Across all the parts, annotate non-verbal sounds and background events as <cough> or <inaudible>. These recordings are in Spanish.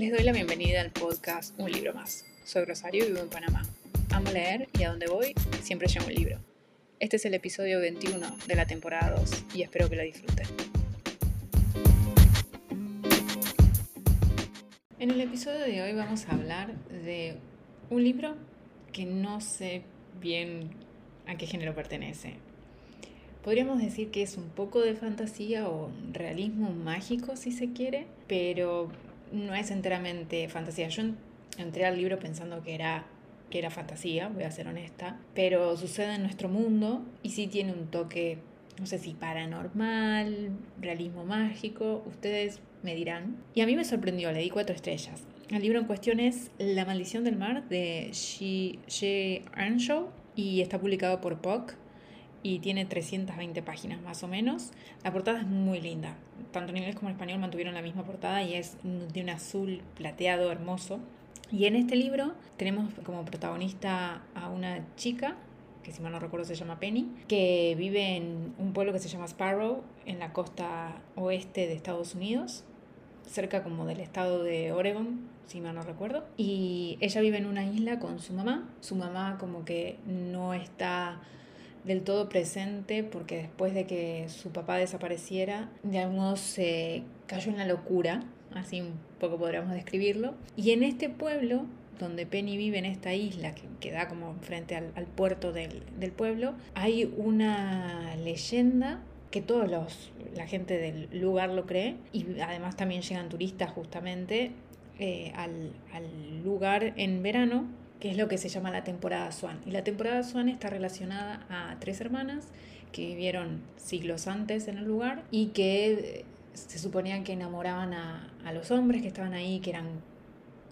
Les doy la bienvenida al podcast Un libro más. Soy Rosario y vivo en Panamá. Amo leer y a donde voy siempre llevo un libro. Este es el episodio 21 de la temporada 2 y espero que lo disfruten. En el episodio de hoy vamos a hablar de un libro que no sé bien a qué género pertenece. Podríamos decir que es un poco de fantasía o realismo mágico si se quiere, pero no es enteramente fantasía. Yo entré al libro pensando que era, que era fantasía, voy a ser honesta, pero sucede en nuestro mundo y sí tiene un toque, no sé si paranormal, realismo mágico, ustedes me dirán. Y a mí me sorprendió, le di cuatro estrellas. El libro en cuestión es La maldición del mar de She Earnshaw y está publicado por POC y tiene 320 páginas más o menos. La portada es muy linda. Tanto en inglés como en español mantuvieron la misma portada y es de un azul plateado hermoso. Y en este libro tenemos como protagonista a una chica, que si mal no recuerdo se llama Penny, que vive en un pueblo que se llama Sparrow, en la costa oeste de Estados Unidos, cerca como del estado de Oregon, si mal no recuerdo. Y ella vive en una isla con su mamá. Su mamá como que no está del todo presente porque después de que su papá desapareciera, de algún modo se cayó en la locura, así un poco podríamos describirlo. Y en este pueblo, donde Penny vive en esta isla que, queda da como frente al, puerto del, pueblo, hay una leyenda que todos los la gente del lugar lo cree y además también llegan turistas justamente eh, al, al lugar en verano que es lo que se llama la temporada Swan. Y la temporada Swan está relacionada a tres hermanas que vivieron siglos antes en el lugar y que eh, se suponían que enamoraban a, los hombres que estaban ahí, que eran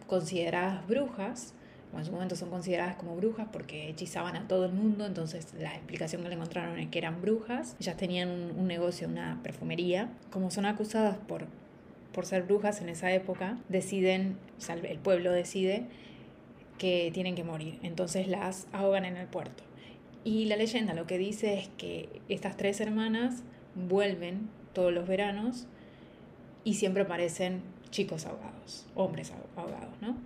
consideradas brujas, o en su momento son consideradas como brujas porque hechizaban a todo el mundo, entonces la explicación que le encontraron es que eran brujas, ellas tenían un, negocio, una perfumería, como son acusadas por, por ser brujas en esa época, deciden, el pueblo decide que tienen que morir, entonces las ahogan en el puerto. Y la leyenda lo que dice es que estas tres hermanas vuelven todos los veranos y siempre aparecen chicos ahogados, hombres ahogados, ¿no?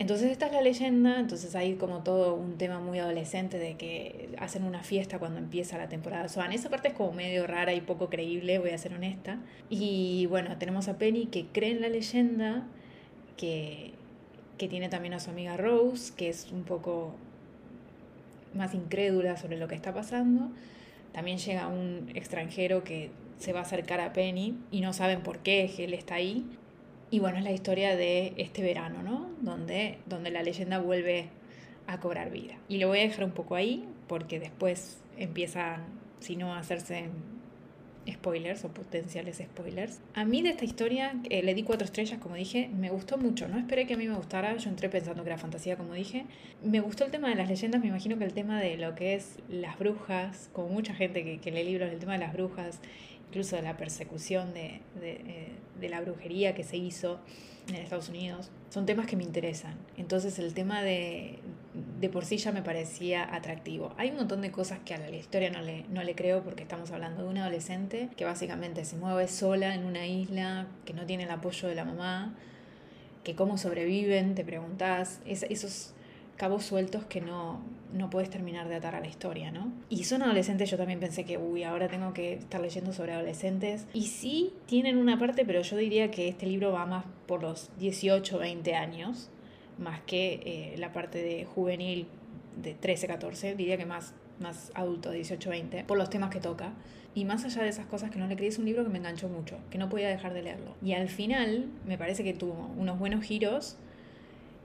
Entonces esta es la leyenda, entonces hay como todo un tema muy adolescente de que hacen una fiesta cuando empieza la temporada Swan. Esa parte es como medio rara y poco creíble, voy a ser honesta. Y bueno, tenemos a Penny que cree en la leyenda, que que tiene también a su amiga Rose, que es un poco más incrédula sobre lo que está pasando. También llega un extranjero que se va a acercar a Penny y no saben por qué él está ahí. Y bueno, es la historia de este verano, ¿no? Donde, donde la leyenda vuelve a cobrar vida. Y lo voy a dejar un poco ahí porque después empieza, si no, a hacerse spoilers o potenciales spoilers. A mí de esta historia eh, le di cuatro estrellas, como dije, me gustó mucho. No esperé que a mí me gustara, yo entré pensando que era fantasía, como dije. Me gustó el tema de las leyendas, me imagino que el tema de lo que es las brujas, como mucha gente que, que lee libros, el tema de las brujas, incluso de la persecución de, de, eh, de la brujería que se hizo en Estados Unidos, son temas que me interesan. Entonces el tema de, de por sí ya me parecía atractivo. Hay un montón de cosas que a la historia no le, no le creo porque estamos hablando de una adolescente que básicamente se mueve sola en una isla, que no tiene el apoyo de la mamá, que cómo sobreviven, te preguntás, esos cabos sueltos que no, no puedes terminar de atar a la historia, ¿no? Y son adolescentes, yo también pensé que, uy, ahora tengo que estar leyendo sobre adolescentes. Y sí, tienen una parte, pero yo diría que este libro va más por los 18, 20 años, más que eh, la parte de juvenil de 13, 14, diría que más, más adulto, 18, 20, por los temas que toca. Y más allá de esas cosas que no le creí, es un libro que me enganchó mucho, que no podía dejar de leerlo. Y al final me parece que tuvo unos buenos giros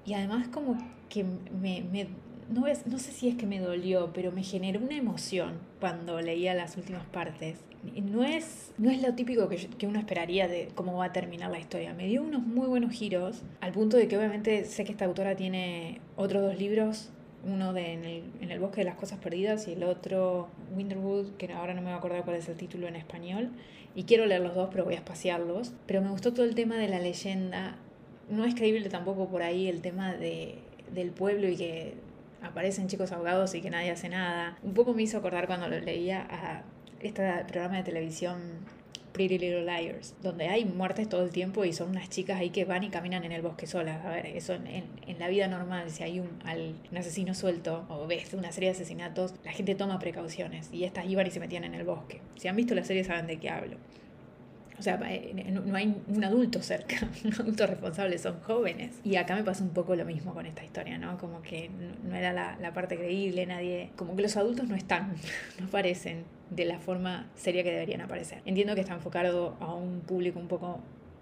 y además como que me, me no, es, no sé si es que me dolió, pero me generó una emoción cuando leía las últimas partes. No es, no es lo típico que, que, uno esperaría de cómo va a terminar la historia. Me dio unos muy buenos giros, al punto de que obviamente sé que esta autora tiene otros dos libros, uno de en el, bosque de las cosas perdidas y el otro Winterwood, que ahora no me voy a acordar cuál es el título en español. Y quiero leer los dos, pero voy a espaciarlos. Pero me gustó todo el tema de la leyenda. No es creíble tampoco por ahí el tema de, del pueblo y que aparecen chicos ahogados y que nadie hace nada. Un poco me hizo acordar cuando lo leía a este programa de televisión Pretty Little Liars, donde hay muertes todo el tiempo y son unas chicas ahí que van y caminan en el bosque solas. A ver, eso en, en, la vida normal, si hay un, un asesino suelto o ves una serie de asesinatos, la gente toma precauciones y estas iban y se metían en el bosque. Si han visto la serie saben de qué hablo. O sea, eh, no hay un adulto cerca, <laughs> un adulto responsable, son jóvenes. Y acá me pasa un poco lo mismo con esta historia, ¿no? Como que no era la, la parte creíble, nadie... Como que los adultos no están, <laughs> no aparecen de la forma seria que deberían aparecer. Entiendo que está enfocado a un público un poco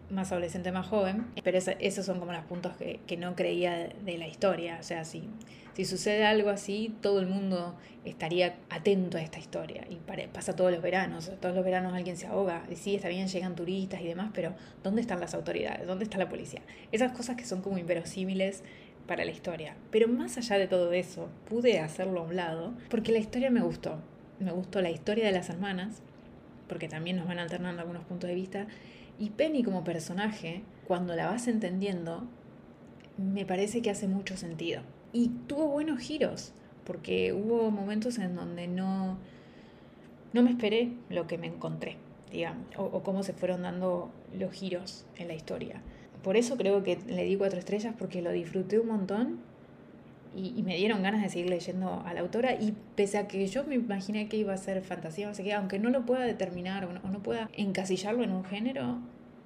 más adolescente, más joven, pero esos son como los puntos que, que, no creía de la historia. O sea, si, si sucede algo así, todo el mundo estaría atento a esta historia. Y pasa todos los veranos, todos los veranos alguien se ahoga. Y sí, está bien, llegan turistas y demás, pero ¿dónde están las autoridades? ¿Dónde está la policía? Esas cosas que son como inverosímiles para la historia. Pero más allá de todo eso, pude hacerlo a un lado porque la historia me gustó. Me gustó la historia de las hermanas, porque también nos van alternando algunos puntos de vista y Penny como personaje, cuando la vas entendiendo, me parece que hace mucho sentido. Y tuvo buenos giros, porque hubo momentos en donde no, no me esperé lo que me encontré, digamos, o, cómo se fueron dando los giros en la historia. Por eso creo que le di cuatro estrellas, porque lo disfruté un montón y, me dieron ganas de seguir leyendo a la autora y pese a que yo me imaginé que iba a ser fantasía, no aunque no lo pueda determinar o no, pueda encasillarlo en un género,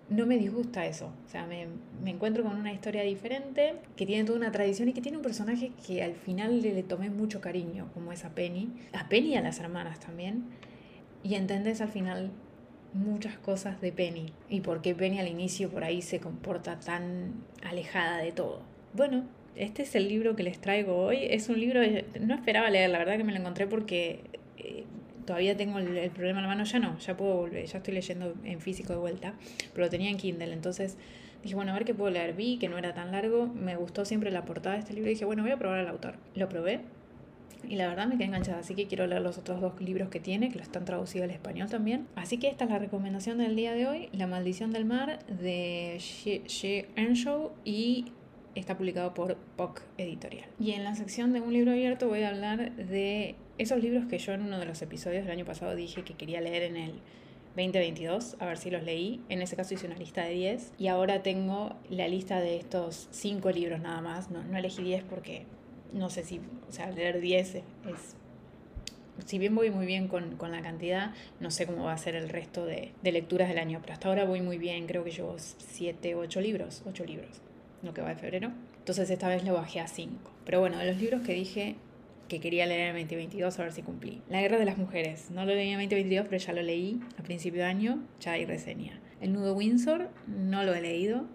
no me disgusta eso. O sea, me, me, encuentro con una historia diferente, que tiene toda una tradición y que tiene un personaje que al final le, le tomé mucho cariño, como es a Penny. A Penny y a las hermanas también. Y entendés al final muchas cosas de Penny y por qué Penny al inicio por ahí se comporta tan alejada de todo. Bueno, este es el libro que les traigo hoy. Es un libro, no esperaba leer, la verdad que me lo encontré porque eh, todavía tengo el, problema en la mano, ya no, ya puedo volver, ya estoy leyendo en físico de vuelta, pero lo tenía en Kindle, entonces dije, bueno, a ver qué puedo leer. Vi que no era tan largo, me gustó siempre la portada de este libro y dije, bueno, voy a probar al autor. Lo probé y la verdad me quedé enganchada, así que quiero leer los otros dos libros que tiene, que lo están traducidos al español también. Así que esta es la recomendación del día de hoy, La maldición del mar de She Earnshaw y está publicado por POC Editorial. Y en la sección de un libro abierto voy a hablar de esos libros que yo en uno de los episodios del año pasado dije que quería leer en el 2022, a ver si los leí. En ese caso hice una lista de 10 y ahora tengo la lista de estos 5 libros nada más. No, no, elegí 10 porque no sé si, o sea, leer 10 es, si bien voy muy bien con, con, la cantidad, no sé cómo va a ser el resto de, de, lecturas del año, pero hasta ahora voy muy bien, creo que llevo 7, 8 libros, 8 libros lo que va de febrero. Entonces esta vez lo bajé a 5. Pero bueno, de los libros que dije que quería leer en 2022, a ver si cumplí. La Guerra de las Mujeres. No lo leí en 2022, pero ya lo leí a principio de año, ya hay reseña. El Nudo Windsor, no lo he leído.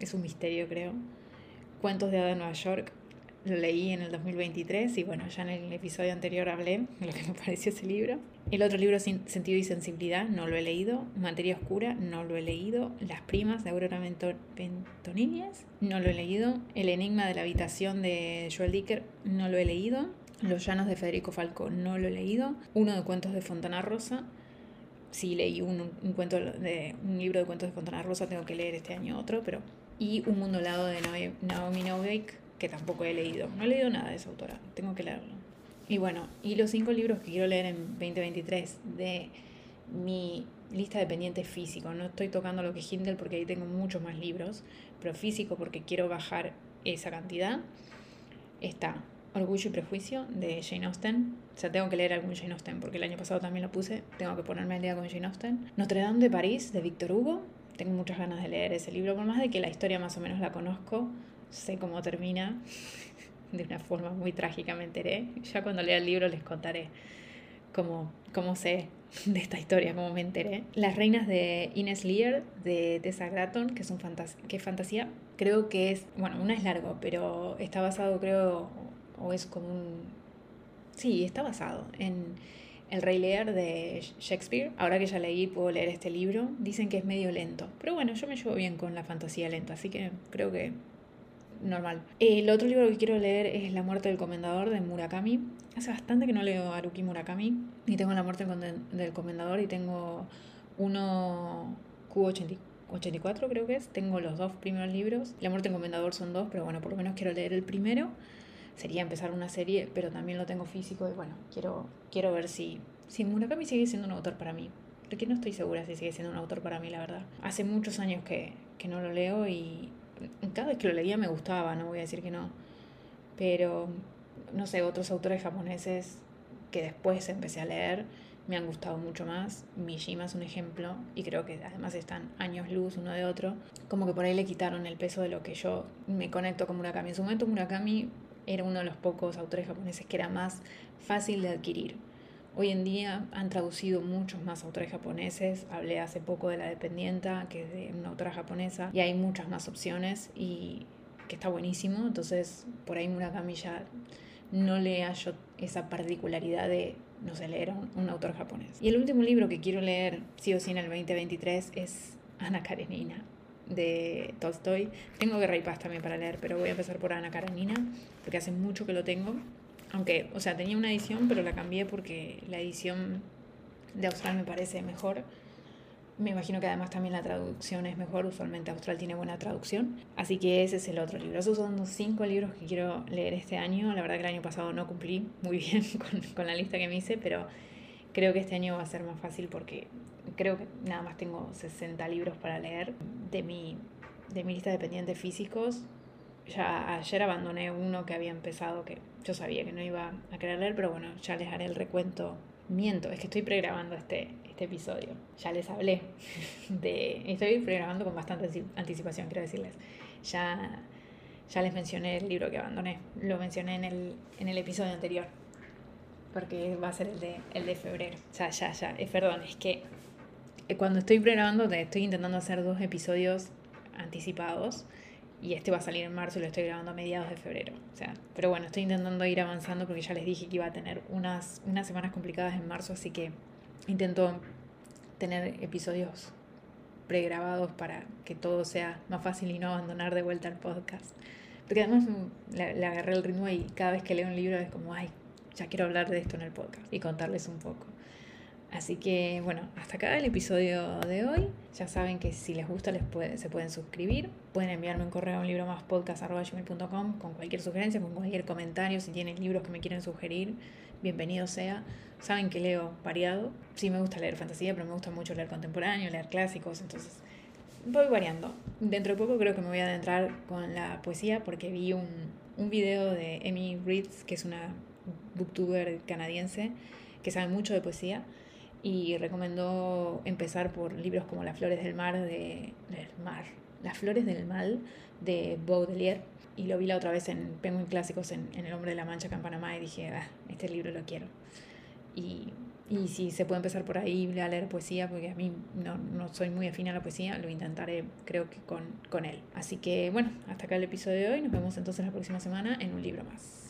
Es un misterio, creo. Cuentos de Ada de Nueva York, lo leí en el 2023 y bueno, ya en el episodio anterior hablé de lo que me <laughs> pareció ese libro. El otro libro, Sentido y Sensibilidad, no lo he leído. Materia Oscura, no lo he leído. Las Primas, de Aurora Ventonines, no lo he leído. El Enigma de la Habitación, de Joel Dicker, no lo he leído. Los Llanos, de Federico Falco, no lo he leído. Uno de Cuentos de Fontana Rosa, sí leí un, un, cuento de, un libro de cuentos de Fontana Rosa, tengo que leer este año otro, pero... Y Un Mundo Lado de Naomi Novik, que tampoco he leído. No he leído nada de esa autora, tengo que leerlo. Y bueno, y los cinco libros que quiero leer en 2023 de mi lista de pendientes físico. No estoy tocando lo que es Kindle porque ahí tengo muchos más libros, pero físico porque quiero bajar esa cantidad. Está Orgullo y Prejuicio de Jane Austen. O sea, tengo que leer algún Jane Austen porque el año pasado también lo puse. Tengo que ponerme al día con Jane Austen. Notre Dame de París de Victor Hugo. Tengo muchas ganas de leer ese libro, por más de que la historia más o menos la conozco sé cómo termina, <laughs> de una forma muy trágica me enteré. Ya cuando lea el libro les contaré cómo, cómo sé <laughs> de esta historia, cómo me enteré. Las reinas de Ines Lear, de Tessa Gratton, que es, un que es fantasía, creo que es, bueno, una es largo, pero está basado, creo, o es como un... Sí, está basado en El Rey Lear de Shakespeare. Ahora que ya leí, puedo leer este libro. Dicen que es medio lento, pero bueno, yo me llevo bien con la fantasía lenta, así que creo que normal. El otro libro que quiero leer es La muerte del comendador de Murakami. Hace bastante que no leo Haruki Murakami. Y tengo La muerte del comendador y tengo uno Q84 creo que es. Tengo los dos primeros libros. La muerte del comendador son dos, pero bueno, por lo menos quiero leer el primero. Sería empezar una serie, pero también lo tengo físico y bueno, quiero, quiero ver si, si Murakami sigue siendo un autor para mí. porque no estoy segura si sigue siendo un autor para mí, la verdad. Hace muchos años que, que no lo leo y cada vez que lo leía me gustaba, no voy a decir que no. Pero, no sé, otros autores japoneses que después empecé a leer me han gustado mucho más. Mishima es un ejemplo y creo que además están años luz uno de otro. Como que por ahí le quitaron el peso de lo que yo me conecto con Murakami. En su momento Murakami era uno de los pocos autores japoneses que era más fácil de adquirir. Hoy en día han traducido muchos más autores japoneses. Hablé hace poco de La Dependienta, que es de una autora japonesa, y hay muchas más opciones y que está buenísimo. Entonces, por ahí Murakami ya no le hallo esa particularidad de, no sé, leer a un, autor japonés. Y el último libro que quiero leer, sí o sí, en el 2023 es Ana Karenina de Tolstoy. Tengo Guerra y Paz también para leer, pero voy a empezar por Ana Karenina, porque hace mucho que lo tengo. Aunque, o sea, tenía una edición, pero la cambié porque la edición de Austral me parece mejor. Me imagino que además también la traducción es mejor, usualmente Austral tiene buena traducción. Así que ese es el otro libro. Esos son los cinco libros que quiero leer este año. La verdad que el año pasado no cumplí muy <laughs> bien con, con la lista que me hice, pero creo que este año va a ser más fácil porque creo que nada más tengo 60 libros para leer de mi, de mi lista de pendientes físicos. Ya ayer abandoné uno que había empezado que yo sabía que no iba a querer leer, pero bueno, ya les haré el recuento. Miento, es que estoy pregrabando este, este episodio. Ya les hablé <laughs> de... Estoy pregrabando con bastante anticipación, quiero decirles. Ya, ya les mencioné el libro que abandoné. Lo mencioné en el, en el episodio anterior. Porque va a ser el de, el de febrero. Sea, ya, ya. Eh, perdón, es que eh, cuando estoy pregrabando estoy intentando hacer dos episodios anticipados y este va a salir en marzo y lo estoy grabando a mediados de febrero. O sea, pero bueno, estoy intentando ir avanzando porque ya les dije que iba a tener unas, unas semanas complicadas en marzo, así que intento tener episodios pregrabados para que todo sea más fácil y no abandonar de vuelta el podcast. Porque además le agarré el ritmo y cada vez que leo un libro es como, ay, ya quiero hablar de esto en el podcast y contarles un poco. Así que bueno, hasta acá el episodio de hoy. Ya saben que si les gusta les puede, se pueden suscribir. Pueden enviarme un correo a un libro más podcast.com con cualquier sugerencia, con cualquier comentario. Si tienen libros que me quieren sugerir, bienvenido sea. Saben que leo variado. Sí me gusta leer fantasía, pero me gusta mucho leer contemporáneo, leer clásicos. Entonces voy variando. Dentro de poco creo que me voy a adentrar con la poesía porque vi un, un video de Emmy Reeds, que es una booktuber canadiense que sabe mucho de poesía y recomendó empezar por libros como Las flores del mar de del mar, Las flores del mal de Baudelaire y lo vi la otra vez en Penguin Clásicos en, en El hombre de la mancha acá en Panamá y dije, ah, este libro lo quiero. Y, y si se puede empezar por ahí a leer poesía, porque a mí no, no soy muy afín a la poesía, lo intentaré creo que con, con él. Así que bueno, hasta acá el episodio de hoy, nos vemos entonces la próxima semana en un libro más.